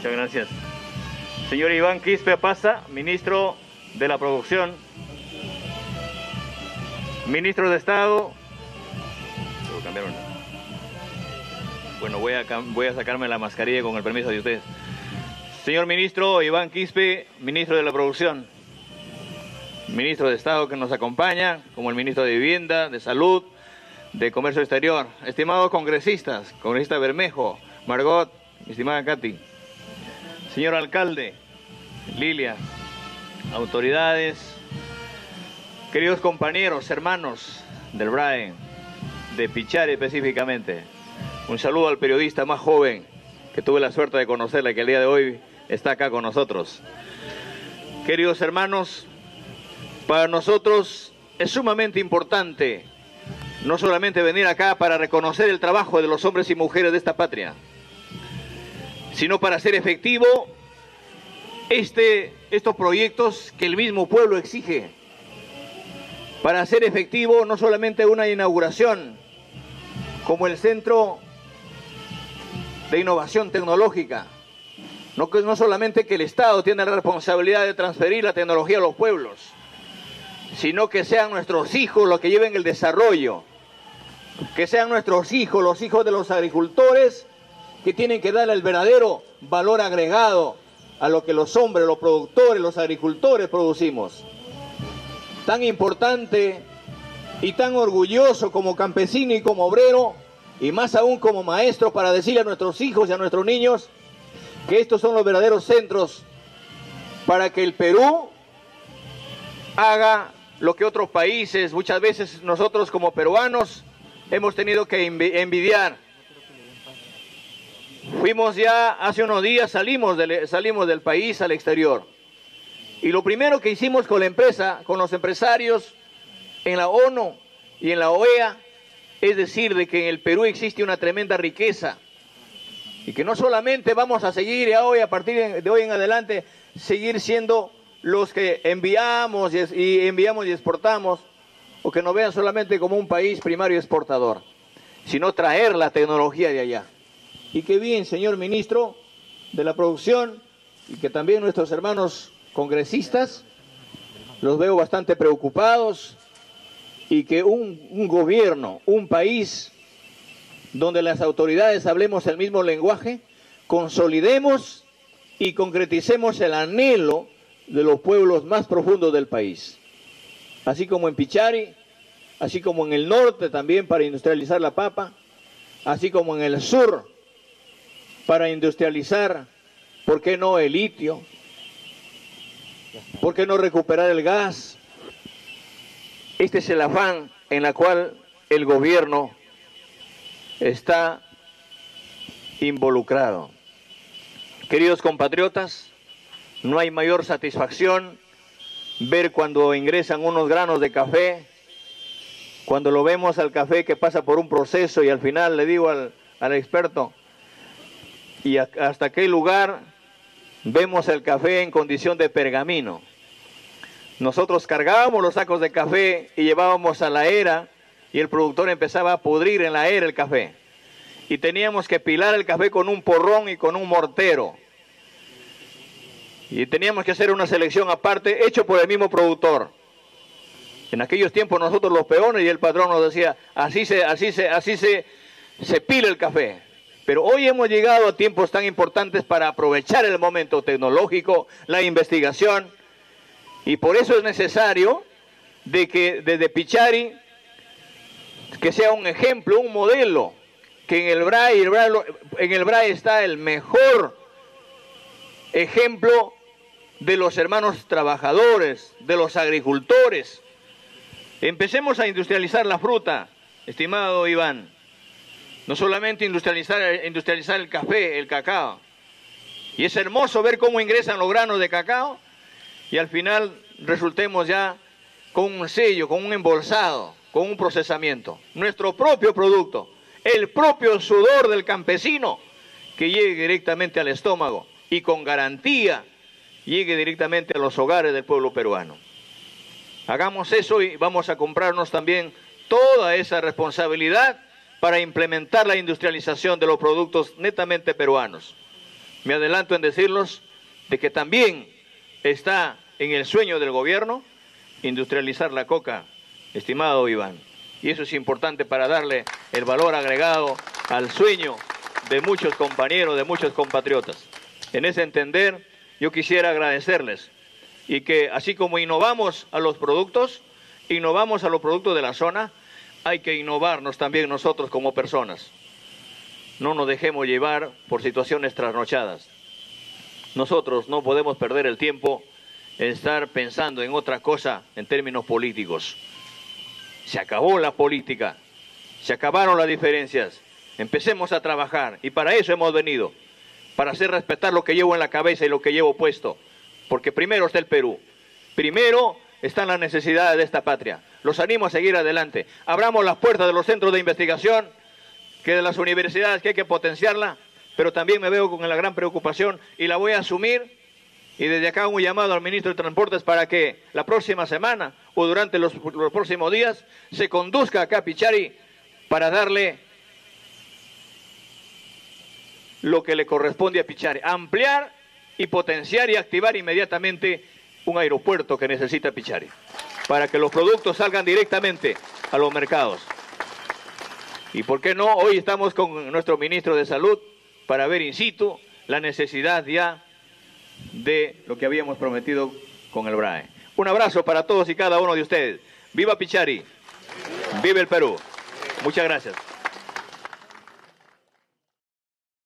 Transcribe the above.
Muchas gracias. Señor Iván Quispe Pasa, ministro de la Producción, ministro de Estado. Bueno, voy a, voy a sacarme la mascarilla con el permiso de ustedes. Señor ministro Iván Quispe, ministro de la Producción, ministro de Estado que nos acompaña, como el ministro de Vivienda, de Salud, de Comercio Exterior, estimados congresistas, congresista Bermejo, Margot, estimada Katy, señor alcalde, Lilia, autoridades, queridos compañeros, hermanos del BRAE, de Pichari específicamente, un saludo al periodista más joven que tuve la suerte de conocerle, que el día de hoy está acá con nosotros. Queridos hermanos, para nosotros es sumamente importante no solamente venir acá para reconocer el trabajo de los hombres y mujeres de esta patria, sino para hacer efectivo este, estos proyectos que el mismo pueblo exige, para hacer efectivo no solamente una inauguración como el Centro de Innovación Tecnológica, no, no solamente que el Estado tiene la responsabilidad de transferir la tecnología a los pueblos, sino que sean nuestros hijos los que lleven el desarrollo, que sean nuestros hijos, los hijos de los agricultores, que tienen que dar el verdadero valor agregado a lo que los hombres, los productores, los agricultores producimos. Tan importante y tan orgulloso como campesino y como obrero, y más aún como maestro para decirle a nuestros hijos y a nuestros niños que estos son los verdaderos centros para que el Perú haga lo que otros países, muchas veces nosotros como peruanos, hemos tenido que envidiar. Fuimos ya, hace unos días salimos del, salimos del país al exterior. Y lo primero que hicimos con la empresa, con los empresarios, en la ONU y en la OEA, es decir, de que en el Perú existe una tremenda riqueza. Y que no solamente vamos a seguir hoy, a partir de hoy en adelante, seguir siendo los que enviamos y enviamos y exportamos, o que nos vean solamente como un país primario exportador, sino traer la tecnología de allá. Y qué bien, señor ministro de la producción, y que también nuestros hermanos congresistas, los veo bastante preocupados, y que un, un gobierno, un país donde las autoridades hablemos el mismo lenguaje, consolidemos y concreticemos el anhelo de los pueblos más profundos del país. Así como en Pichari, así como en el norte también para industrializar la papa, así como en el sur para industrializar, ¿por qué no el litio? ¿Por qué no recuperar el gas? Este es el afán en la cual el gobierno está involucrado. Queridos compatriotas, no hay mayor satisfacción ver cuando ingresan unos granos de café, cuando lo vemos al café que pasa por un proceso y al final le digo al, experto, y hasta qué lugar vemos el café en condición de pergamino. Nosotros cargábamos los sacos de café y llevábamos a la era y el productor empezaba a pudrir en la era el café. Y teníamos que pilar el café con un porrón y con un mortero y teníamos que hacer una selección aparte hecho por el mismo productor. En aquellos tiempos nosotros los peones y el patrón nos decía, así se, así se, así se, se pila el café. Pero hoy hemos llegado a tiempos tan importantes para aprovechar el momento tecnológico, la investigación, y por eso es necesario de que desde Pichari, que sea un ejemplo, un modelo, que en el BRAE, en el BRAE está el mejor ejemplo de los hermanos trabajadores, de los agricultores. Empecemos a industrializar la fruta, estimado Iván. No solamente industrializar, industrializar el café, el cacao. Y es hermoso ver cómo ingresan los granos de cacao y al final resultemos ya con un sello, con un embolsado, con un procesamiento. Nuestro propio producto, el propio sudor del campesino que llegue directamente al estómago y con garantía llegue directamente a los hogares del pueblo peruano. Hagamos eso y vamos a comprarnos también toda esa responsabilidad para implementar la industrialización de los productos netamente peruanos. Me adelanto en decirlos de que también está en el sueño del gobierno industrializar la coca, estimado Iván. Y eso es importante para darle el valor agregado al sueño de muchos compañeros, de muchos compatriotas. En ese entender, yo quisiera agradecerles y que así como innovamos a los productos, innovamos a los productos de la zona, hay que innovarnos también nosotros como personas. No nos dejemos llevar por situaciones trasnochadas. Nosotros no podemos perder el tiempo en estar pensando en otra cosa en términos políticos. Se acabó la política, se acabaron las diferencias. Empecemos a trabajar y para eso hemos venido, para hacer respetar lo que llevo en la cabeza y lo que llevo puesto. Porque primero está el Perú, primero están las necesidades de esta patria. Los animo a seguir adelante. Abramos las puertas de los centros de investigación, que de las universidades que hay que potenciarla, pero también me veo con la gran preocupación y la voy a asumir. Y desde acá un llamado al ministro de Transportes para que la próxima semana o durante los, los próximos días se conduzca acá a Pichari para darle lo que le corresponde a Pichari, ampliar y potenciar y activar inmediatamente un aeropuerto que necesita Pichari, para que los productos salgan directamente a los mercados. Y por qué no, hoy estamos con nuestro ministro de Salud para ver in situ la necesidad ya de lo que habíamos prometido con el BRAE. Un abrazo para todos y cada uno de ustedes. Viva Pichari, vive el Perú. Muchas gracias.